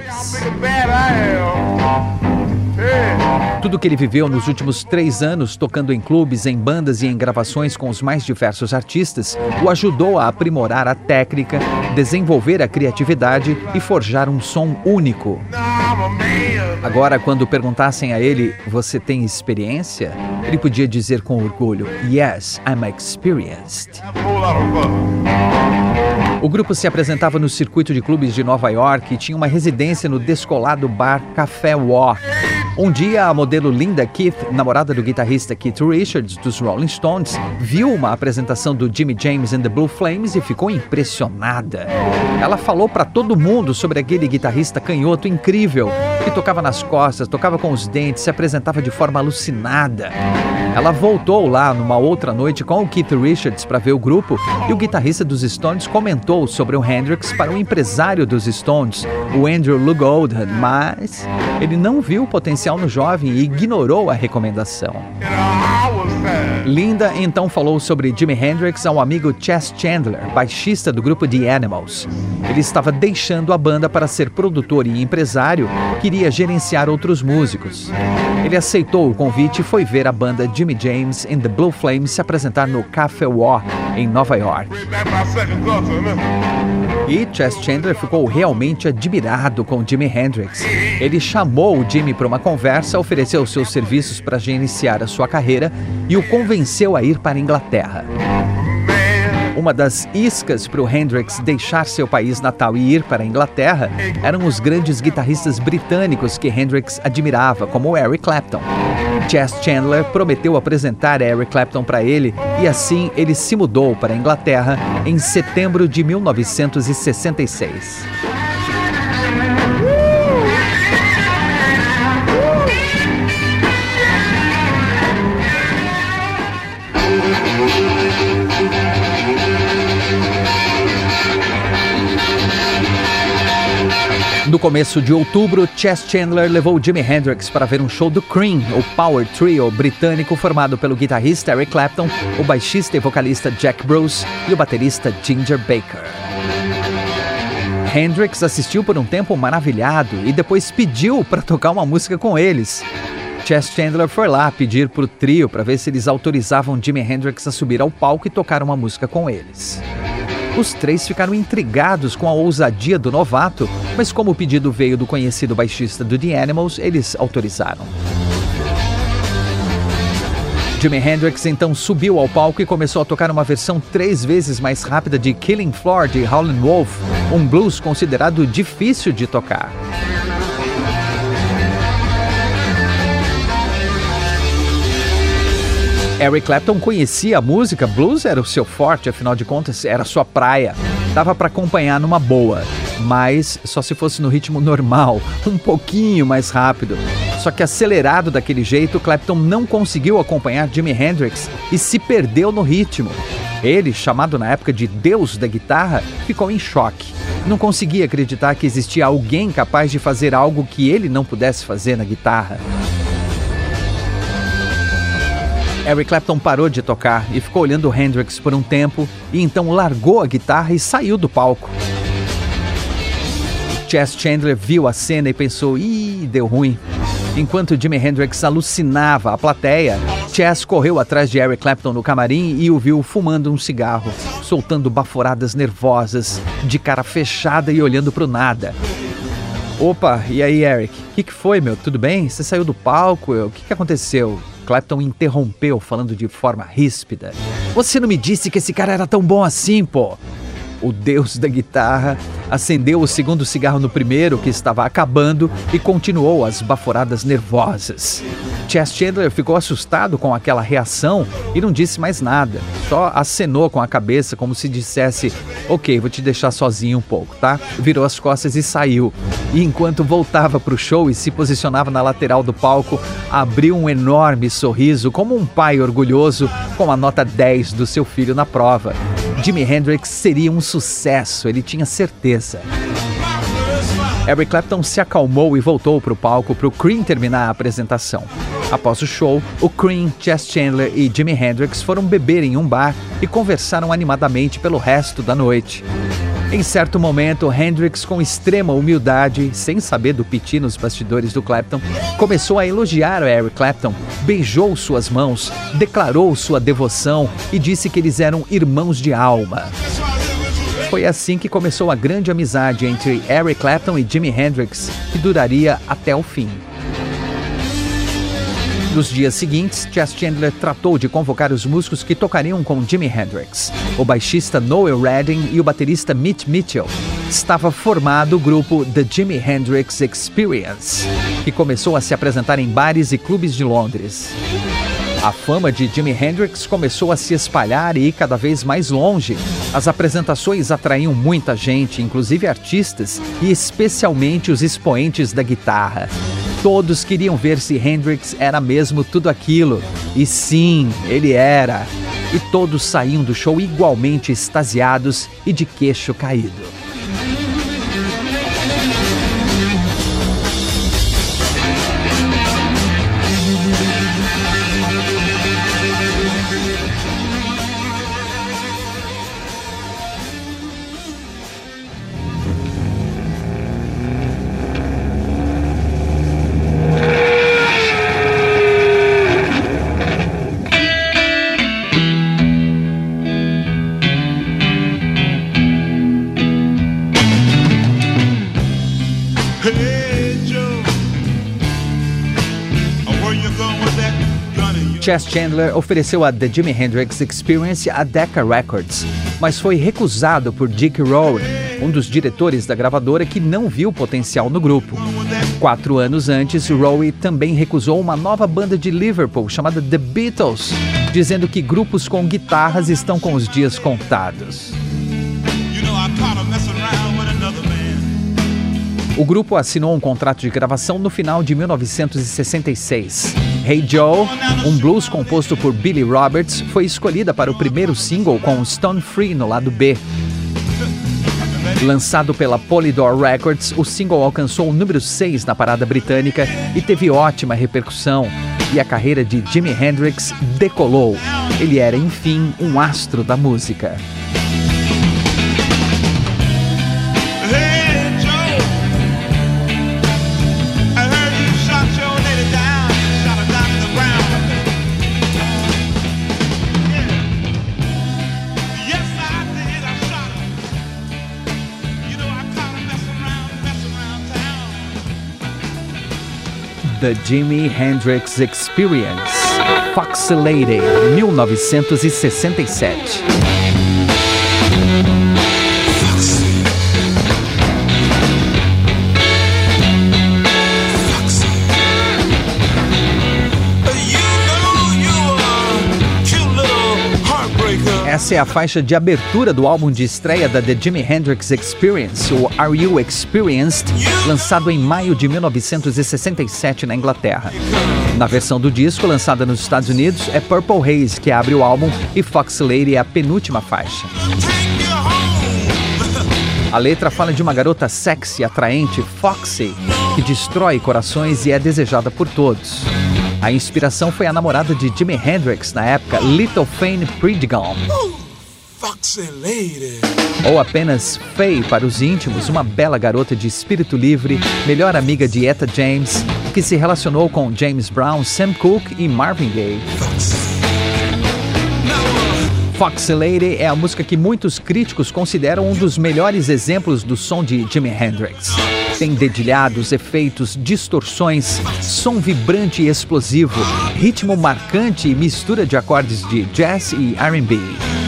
Tudo que ele viveu nos últimos três anos, tocando em clubes, em bandas e em gravações com os mais diversos artistas, o ajudou a aprimorar a técnica, desenvolver a criatividade e forjar um som único. Agora, quando perguntassem a ele, você tem experiência? Ele podia dizer com orgulho, Yes, I'm experienced. O grupo se apresentava no circuito de clubes de Nova York e tinha uma residência no descolado bar Café War. Um dia, a modelo Linda Keith, namorada do guitarrista Keith Richards dos Rolling Stones, viu uma apresentação do Jimmy James and the Blue Flames e ficou impressionada. Ela falou para todo mundo sobre aquele guitarrista canhoto incrível que tocava nas costas, tocava com os dentes, se apresentava de forma alucinada. Ela voltou lá numa outra noite com o Keith Richards para ver o grupo e o guitarrista dos Stones comentou sobre o Hendrix para o empresário dos Stones, o Andrew Lug Oldham, mas ele não viu o potencial no jovem e ignorou a recomendação. Linda então falou sobre Jimi Hendrix ao amigo Chess Chandler, baixista do grupo The Animals. Ele estava deixando a banda para ser produtor e empresário, queria gerenciar outros músicos. Ele aceitou o convite e foi ver a banda Jimmy James and the Blue Flames se apresentar no Café War, em Nova York. E Chess Chandler ficou realmente admirado com Jimi Hendrix. Ele chamou o Jimmy para uma conversa, ofereceu seus serviços para gerenciar a sua carreira e o convenceu a ir para a Inglaterra. Uma das iscas para o Hendrix deixar seu país natal e ir para a Inglaterra eram os grandes guitarristas britânicos que Hendrix admirava, como Eric Clapton. Chess Chandler prometeu apresentar Eric Clapton para ele e assim ele se mudou para a Inglaterra em setembro de 1966. No começo de outubro, Chess Chandler levou Jimi Hendrix para ver um show do Cream, o Power Trio britânico formado pelo guitarrista Eric Clapton, o baixista e vocalista Jack Bruce e o baterista Ginger Baker. Hendrix assistiu por um tempo maravilhado e depois pediu para tocar uma música com eles. Chess Chandler foi lá pedir para o trio para ver se eles autorizavam Jimi Hendrix a subir ao palco e tocar uma música com eles. Os três ficaram intrigados com a ousadia do novato, mas como o pedido veio do conhecido baixista do The Animals, eles autorizaram. Jimi Hendrix então subiu ao palco e começou a tocar uma versão três vezes mais rápida de Killing Floor de Howlin' Wolf, um blues considerado difícil de tocar. Eric Clapton conhecia a música, blues era o seu forte, afinal de contas era sua praia. Dava para acompanhar numa boa, mas só se fosse no ritmo normal, um pouquinho mais rápido. Só que acelerado daquele jeito, Clapton não conseguiu acompanhar Jimi Hendrix e se perdeu no ritmo. Ele, chamado na época de Deus da guitarra, ficou em choque. Não conseguia acreditar que existia alguém capaz de fazer algo que ele não pudesse fazer na guitarra. Eric Clapton parou de tocar e ficou olhando Hendrix por um tempo e então largou a guitarra e saiu do palco. Chess Chandler viu a cena e pensou: ih, deu ruim. Enquanto Jimi Hendrix alucinava a plateia, Chess correu atrás de Eric Clapton no camarim e o viu fumando um cigarro, soltando baforadas nervosas, de cara fechada e olhando para o nada. Opa, e aí, Eric? O que, que, foi, meu? Tudo bem? Você saiu do palco? O que, que aconteceu? Clapton interrompeu, falando de forma ríspida. Você não me disse que esse cara era tão bom assim, pô? O deus da guitarra acendeu o segundo cigarro no primeiro, que estava acabando, e continuou as baforadas nervosas. Chess Chandler ficou assustado com aquela reação e não disse mais nada. Só acenou com a cabeça, como se dissesse: Ok, vou te deixar sozinho um pouco, tá? Virou as costas e saiu. E enquanto voltava para o show e se posicionava na lateral do palco, abriu um enorme sorriso, como um pai orgulhoso com a nota 10 do seu filho na prova. Jimi Hendrix seria um sucesso, ele tinha certeza. Eric Clapton se acalmou e voltou para o palco para o Cream terminar a apresentação. Após o show, o Cream, Chess Chandler e Jimi Hendrix foram beber em um bar e conversaram animadamente pelo resto da noite. Em certo momento, Hendrix, com extrema humildade, sem saber do piti nos bastidores do Clapton, começou a elogiar Eric Clapton, beijou suas mãos, declarou sua devoção e disse que eles eram irmãos de alma. Foi assim que começou a grande amizade entre Eric Clapton e Jimi Hendrix, que duraria até o fim. Nos dias seguintes, Chess Chandler tratou de convocar os músicos que tocariam com Jimi Hendrix. O baixista Noel Redding e o baterista Mitch Mitchell. Estava formado o grupo The Jimi Hendrix Experience, que começou a se apresentar em bares e clubes de Londres. A fama de Jimi Hendrix começou a se espalhar e ir cada vez mais longe. As apresentações atraíam muita gente, inclusive artistas e especialmente os expoentes da guitarra. Todos queriam ver se Hendrix era mesmo tudo aquilo. E sim, ele era. E todos saíam do show igualmente extasiados e de queixo caído. Chess Chandler ofereceu a The Jimi Hendrix Experience a Decca Records, mas foi recusado por Dick Rowan, um dos diretores da gravadora que não viu potencial no grupo. Quatro anos antes, Rowe também recusou uma nova banda de Liverpool chamada The Beatles, dizendo que grupos com guitarras estão com os dias contados. O grupo assinou um contrato de gravação no final de 1966. Hey Joe, um blues composto por Billy Roberts, foi escolhida para o primeiro single com Stone Free no lado B. Lançado pela Polydor Records, o single alcançou o número 6 na parada britânica e teve ótima repercussão. E a carreira de Jimi Hendrix decolou. Ele era, enfim, um astro da música. The Jimi Hendrix Experience, Foxy Lady, 1967. Essa é a faixa de abertura do álbum de estreia da The Jimi Hendrix Experience, o Are You Experienced, lançado em maio de 1967 na Inglaterra. Na versão do disco, lançada nos Estados Unidos, é Purple Haze que abre o álbum e Fox Lady é a penúltima faixa. A letra fala de uma garota sexy, atraente, foxy, que destrói corações e é desejada por todos. A inspiração foi a namorada de Jimi Hendrix na época, Little Fane Pritigon. Ou apenas Faye para os íntimos, uma bela garota de espírito livre, melhor amiga de Etta James, que se relacionou com James Brown, Sam Cooke e Marvin Gaye. Foxy Lady é a música que muitos críticos consideram um dos melhores exemplos do som de Jimi Hendrix. Tem dedilhados, efeitos, distorções, som vibrante e explosivo, ritmo marcante e mistura de acordes de jazz e R&B.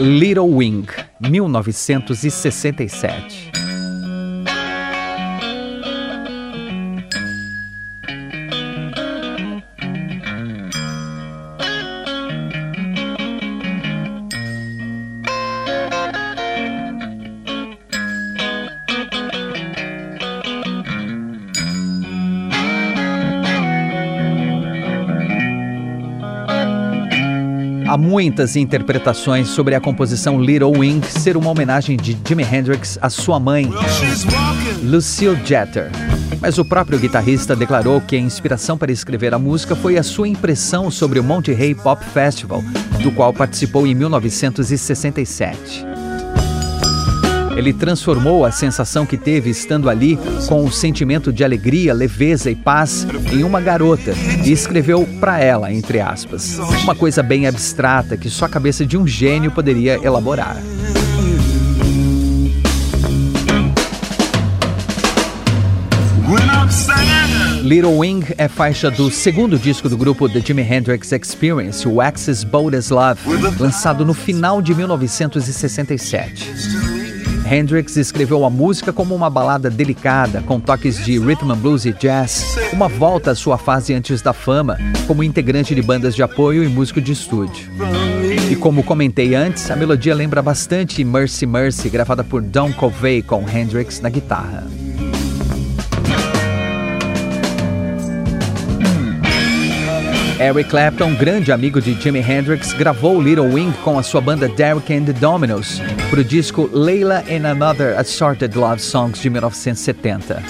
Little Wing, 1967. Muitas interpretações sobre a composição Little Wing ser uma homenagem de Jimi Hendrix à sua mãe, Lucille Jeter. Mas o próprio guitarrista declarou que a inspiração para escrever a música foi a sua impressão sobre o Monterey Pop Festival, do qual participou em 1967. Ele transformou a sensação que teve estando ali, com o sentimento de alegria, leveza e paz, em uma garota e escreveu para ela, entre aspas, uma coisa bem abstrata que só a cabeça de um gênio poderia elaborar. Little Wing é faixa do segundo disco do grupo The Jimi Hendrix Experience, o Axis Bold as Love, lançado no final de 1967. Hendrix escreveu a música como uma balada delicada, com toques de rhythm and blues e jazz, uma volta à sua fase antes da fama, como integrante de bandas de apoio e músico de estúdio. E como comentei antes, a melodia lembra bastante Mercy Mercy, gravada por Don Covey com Hendrix na guitarra. Eric Clapton, grande amigo de Jimi Hendrix, gravou Little Wing com a sua banda Derek and the Dominos para o disco Layla and Another Assorted Love Songs de 1970.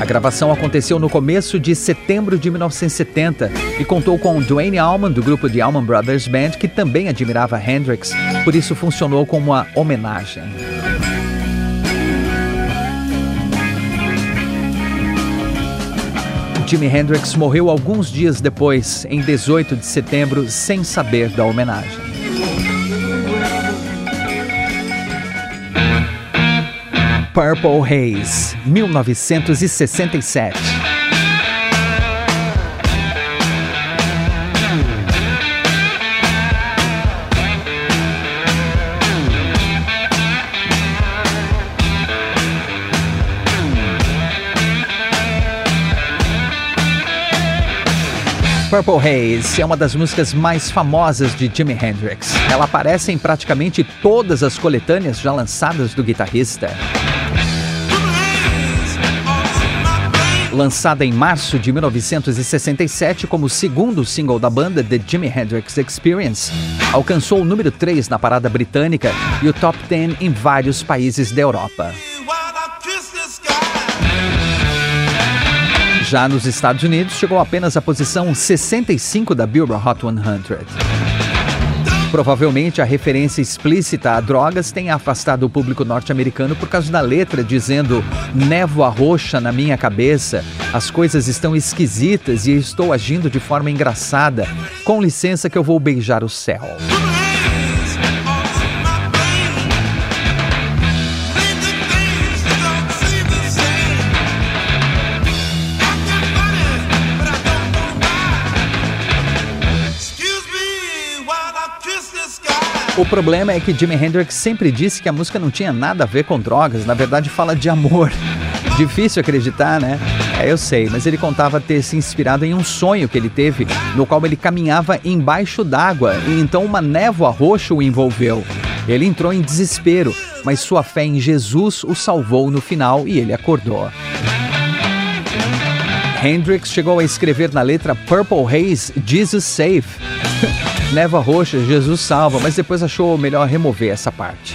A gravação aconteceu no começo de setembro de 1970 e contou com Dwayne Allman, do grupo The Allman Brothers Band, que também admirava Hendrix, por isso funcionou como uma homenagem. Jimi Hendrix morreu alguns dias depois, em 18 de setembro, sem saber da homenagem. Purple Haze, 1967. Purple Haze é uma das músicas mais famosas de Jimi Hendrix. Ela aparece em praticamente todas as coletâneas já lançadas do guitarrista. Lançada em março de 1967 como segundo single da banda The Jimi Hendrix Experience, alcançou o número 3 na parada britânica e o top 10 em vários países da Europa. Já nos Estados Unidos, chegou apenas à posição 65 da Billboard Hot 100. Provavelmente a referência explícita a drogas tenha afastado o público norte-americano por causa da letra dizendo névoa roxa na minha cabeça, as coisas estão esquisitas e estou agindo de forma engraçada. Com licença que eu vou beijar o céu. O problema é que Jimi Hendrix sempre disse que a música não tinha nada a ver com drogas, na verdade fala de amor. Difícil acreditar, né? É, eu sei, mas ele contava ter se inspirado em um sonho que ele teve, no qual ele caminhava embaixo d'água e então uma névoa roxa o envolveu. Ele entrou em desespero, mas sua fé em Jesus o salvou no final e ele acordou. Hendrix chegou a escrever na letra Purple Haze Jesus Save. Neva roxa, Jesus salva, mas depois achou melhor remover essa parte.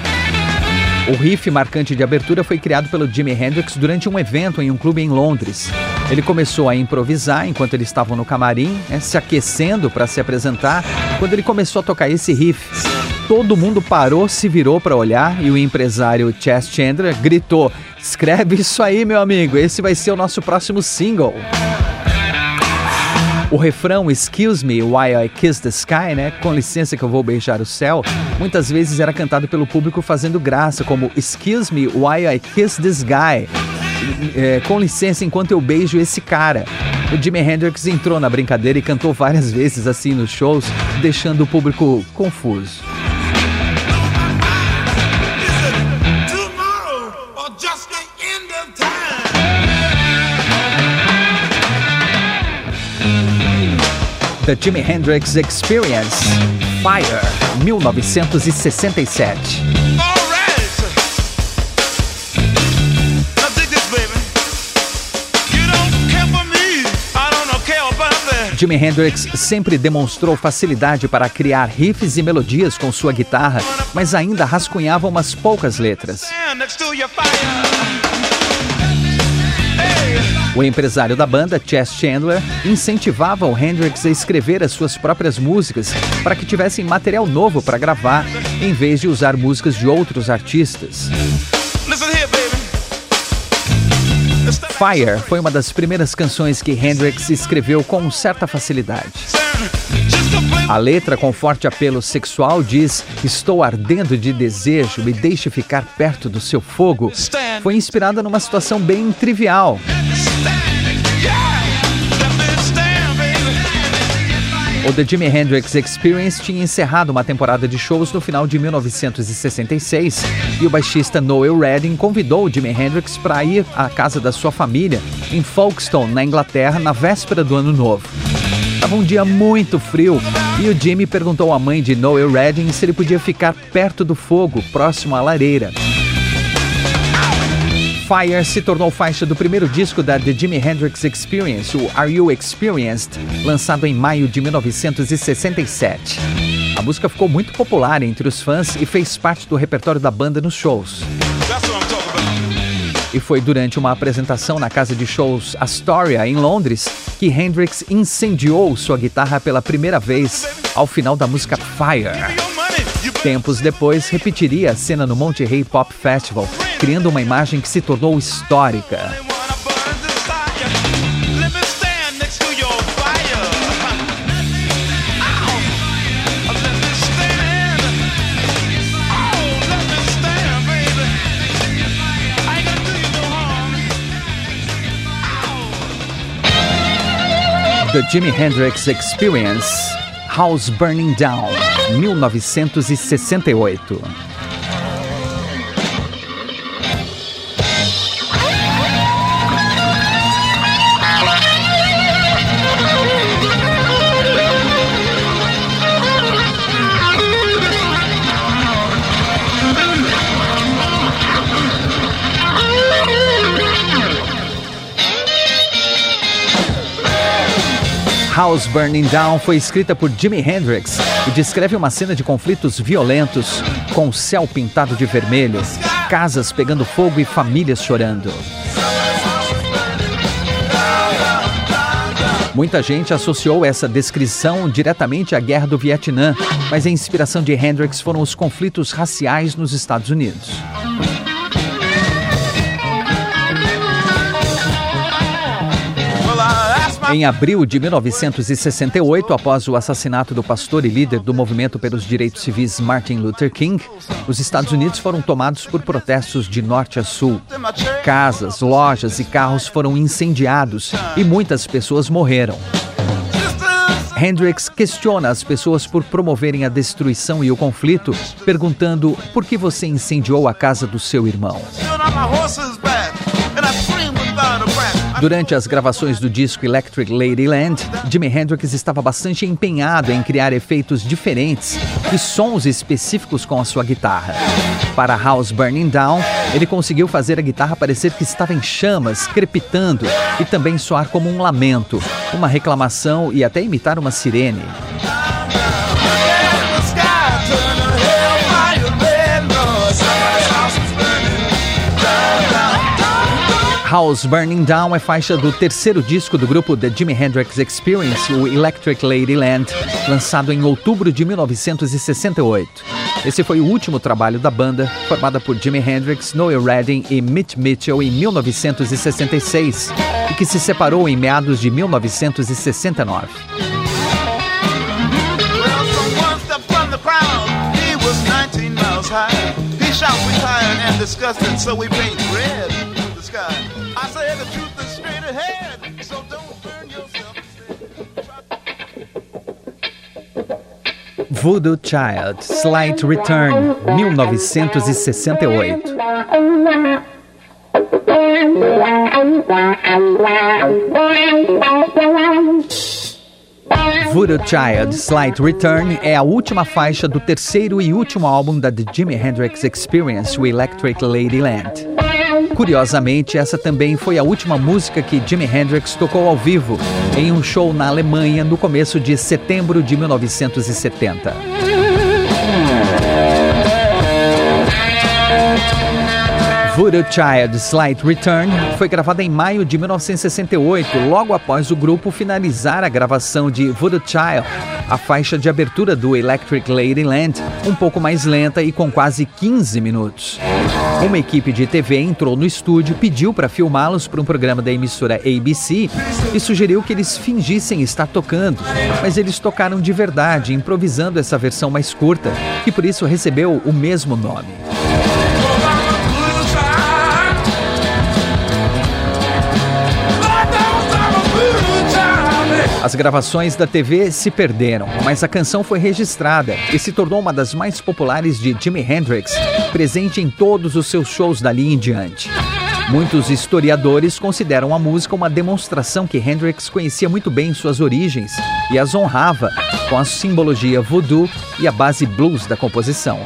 O riff marcante de abertura foi criado pelo Jimi Hendrix durante um evento em um clube em Londres. Ele começou a improvisar enquanto eles estavam no camarim, né, se aquecendo para se apresentar, quando ele começou a tocar esse riff. Todo mundo parou, se virou para olhar e o empresário Chess Chandler gritou: Escreve isso aí, meu amigo, esse vai ser o nosso próximo single. O refrão Excuse Me While I Kiss the Sky, né? Com licença que eu vou beijar o céu, muitas vezes era cantado pelo público fazendo graça, como Excuse Me While I Kiss This Guy. É, com licença enquanto eu beijo esse cara. O Jimi Hendrix entrou na brincadeira e cantou várias vezes assim nos shows, deixando o público confuso. The Jimi Hendrix Experience, Fire, 1967. Jimi Hendrix sempre demonstrou facilidade para criar riffs e melodias com sua guitarra, mas ainda rascunhava umas poucas letras. O empresário da banda, Chess Chandler, incentivava o Hendrix a escrever as suas próprias músicas para que tivessem material novo para gravar, em vez de usar músicas de outros artistas. Fire foi uma das primeiras canções que Hendrix escreveu com certa facilidade. A letra, com forte apelo sexual, diz: Estou ardendo de desejo, me deixe ficar perto do seu fogo. Foi inspirada numa situação bem trivial. O The Jimi Hendrix Experience tinha encerrado uma temporada de shows no final de 1966 e o baixista Noel Redding convidou Jimi Hendrix para ir à casa da sua família em Folkestone, na Inglaterra, na véspera do ano novo. Estava um dia muito frio e o Jimmy perguntou à mãe de Noel Redding se ele podia ficar perto do fogo, próximo à lareira. Fire se tornou faixa do primeiro disco da The Jimi Hendrix Experience, o Are You Experienced, lançado em maio de 1967. A música ficou muito popular entre os fãs e fez parte do repertório da banda nos shows. E foi durante uma apresentação na casa de shows Astoria, em Londres, que Hendrix incendiou sua guitarra pela primeira vez ao final da música Fire. Tempos depois, repetiria a cena no Monte Rei Pop Festival, criando uma imagem que se tornou histórica. The Jimi Hendrix Experience House Burning Down, 1968. House Burning Down foi escrita por Jimi Hendrix e descreve uma cena de conflitos violentos, com o céu pintado de vermelho, casas pegando fogo e famílias chorando. Muita gente associou essa descrição diretamente à Guerra do Vietnã, mas a inspiração de Hendrix foram os conflitos raciais nos Estados Unidos. Em abril de 1968, após o assassinato do pastor e líder do movimento pelos direitos civis Martin Luther King, os Estados Unidos foram tomados por protestos de norte a sul. Casas, lojas e carros foram incendiados e muitas pessoas morreram. Hendrix questiona as pessoas por promoverem a destruição e o conflito, perguntando por que você incendiou a casa do seu irmão. Durante as gravações do disco Electric Ladyland, Jimi Hendrix estava bastante empenhado em criar efeitos diferentes e sons específicos com a sua guitarra. Para House Burning Down, ele conseguiu fazer a guitarra parecer que estava em chamas, crepitando e também soar como um lamento, uma reclamação e até imitar uma sirene. House Burning Down é faixa do terceiro disco do grupo The Jimi Hendrix Experience, o Electric Ladyland, lançado em outubro de 1968. Esse foi o último trabalho da banda, formada por Jimi Hendrix, Noel Redding e Mitch Mitchell em 1966, e que se separou em meados de 1969. He shot retired and disgusted, so we paint red the sky. I say the truth straight ahead, so don't burn yourself. Voodoo Child, Slight Return, 1968. Voodoo Child Slight Return é a última faixa do terceiro e último álbum da The Jimi Hendrix Experience, o Electric Ladyland. Curiosamente, essa também foi a última música que Jimi Hendrix tocou ao vivo em um show na Alemanha no começo de setembro de 1970. Voodoo Child Slight Return foi gravada em maio de 1968, logo após o grupo finalizar a gravação de Voodoo Child, a faixa de abertura do Electric Ladyland, um pouco mais lenta e com quase 15 minutos. Uma equipe de TV entrou no estúdio, pediu para filmá-los para um programa da emissora ABC e sugeriu que eles fingissem estar tocando, mas eles tocaram de verdade, improvisando essa versão mais curta, que por isso recebeu o mesmo nome. As gravações da TV se perderam, mas a canção foi registrada e se tornou uma das mais populares de Jimi Hendrix, presente em todos os seus shows dali em diante. Muitos historiadores consideram a música uma demonstração que Hendrix conhecia muito bem suas origens e as honrava com a simbologia voodoo e a base blues da composição.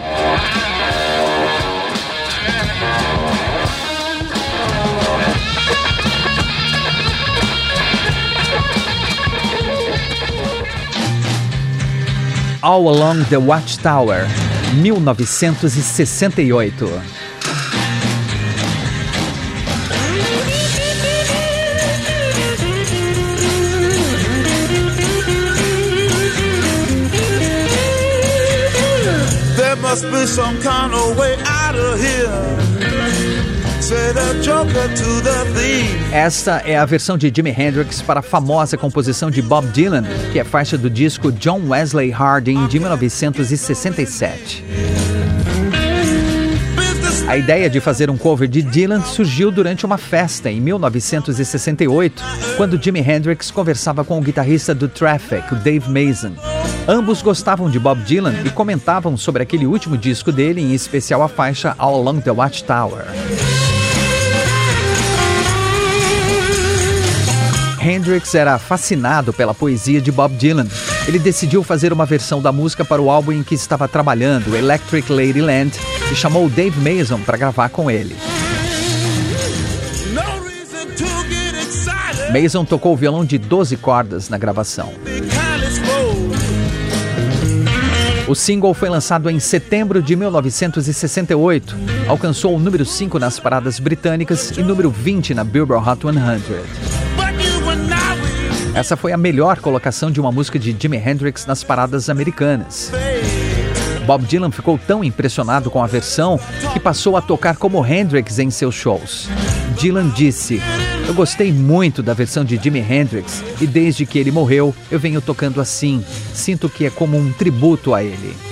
All Along the Watchtower, 1968. There must be some kind of way out of here. Esta é a versão de Jimi Hendrix para a famosa composição de Bob Dylan, que é faixa do disco John Wesley Harding de 1967. A ideia de fazer um cover de Dylan surgiu durante uma festa em 1968, quando Jimi Hendrix conversava com o guitarrista do Traffic, Dave Mason. Ambos gostavam de Bob Dylan e comentavam sobre aquele último disco dele, em especial a faixa All Along the Watchtower. Hendrix era fascinado pela poesia de Bob Dylan. Ele decidiu fazer uma versão da música para o álbum em que estava trabalhando, Electric Ladyland, e chamou Dave Mason para gravar com ele. Mason tocou o violão de 12 cordas na gravação. O single foi lançado em setembro de 1968, alcançou o número 5 nas paradas britânicas e número 20 na Billboard Hot 100. Essa foi a melhor colocação de uma música de Jimi Hendrix nas paradas americanas. Bob Dylan ficou tão impressionado com a versão que passou a tocar como Hendrix em seus shows. Dylan disse: Eu gostei muito da versão de Jimi Hendrix e desde que ele morreu eu venho tocando assim. Sinto que é como um tributo a ele.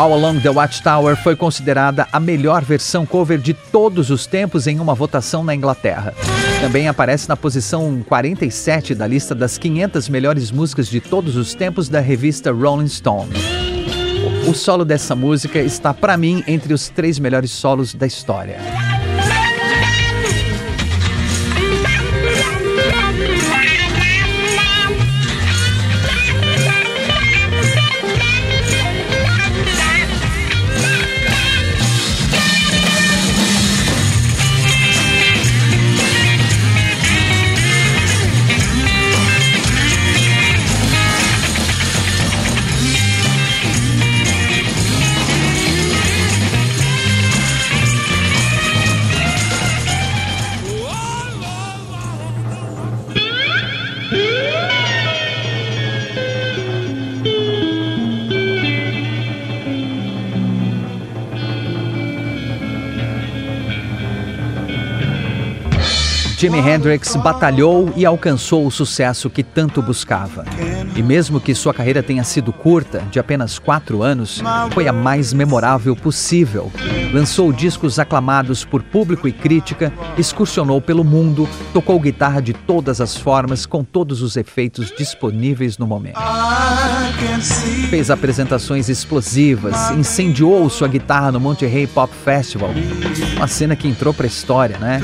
All Along the Watchtower foi considerada a melhor versão cover de todos os tempos em uma votação na Inglaterra. Também aparece na posição 47 da lista das 500 melhores músicas de todos os tempos da revista Rolling Stone. O solo dessa música está, para mim, entre os três melhores solos da história. Jimi Hendrix batalhou e alcançou o sucesso que tanto buscava. E mesmo que sua carreira tenha sido curta, de apenas quatro anos, foi a mais memorável possível. Lançou discos aclamados por público e crítica, excursionou pelo mundo, tocou guitarra de todas as formas, com todos os efeitos disponíveis no momento. Fez apresentações explosivas, incendiou sua guitarra no Monterey Pop Festival, uma cena que entrou para a história, né?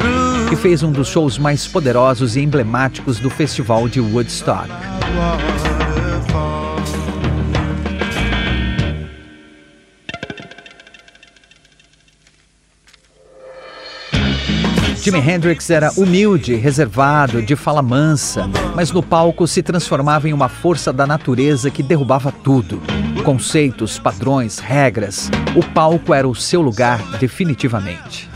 Que fez um dos shows mais poderosos e emblemáticos do Festival de Woodstock. Jimi Hendrix era humilde, reservado, de fala mansa, mas no palco se transformava em uma força da natureza que derrubava tudo. Conceitos, padrões, regras. O palco era o seu lugar, definitivamente.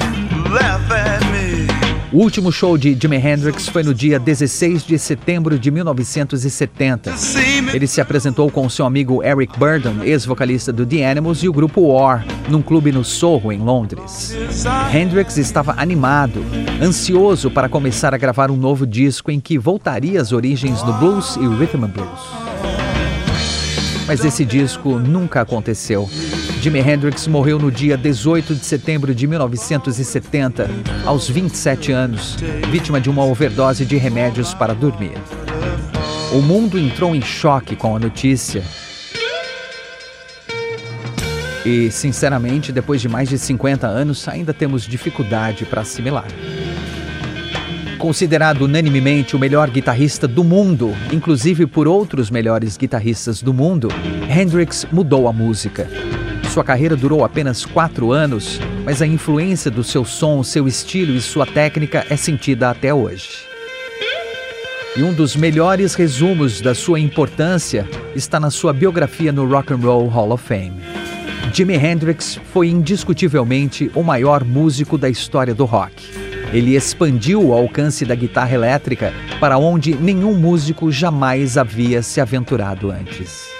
O último show de Jimi Hendrix foi no dia 16 de setembro de 1970. Ele se apresentou com seu amigo Eric Burdon, ex-vocalista do The Animals, e o grupo War, num clube no Soho, em Londres. Hendrix estava animado, ansioso para começar a gravar um novo disco em que voltaria às origens do blues e rhythm and blues. Mas esse disco nunca aconteceu. Jimi Hendrix morreu no dia 18 de setembro de 1970, aos 27 anos, vítima de uma overdose de remédios para dormir. O mundo entrou em choque com a notícia. E, sinceramente, depois de mais de 50 anos, ainda temos dificuldade para assimilar. Considerado unanimemente o melhor guitarrista do mundo, inclusive por outros melhores guitarristas do mundo, Hendrix mudou a música. Sua carreira durou apenas quatro anos, mas a influência do seu som, seu estilo e sua técnica é sentida até hoje. E um dos melhores resumos da sua importância está na sua biografia no Rock and Roll Hall of Fame. Jimi Hendrix foi indiscutivelmente o maior músico da história do rock. Ele expandiu o alcance da guitarra elétrica para onde nenhum músico jamais havia se aventurado antes.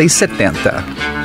60 e 70.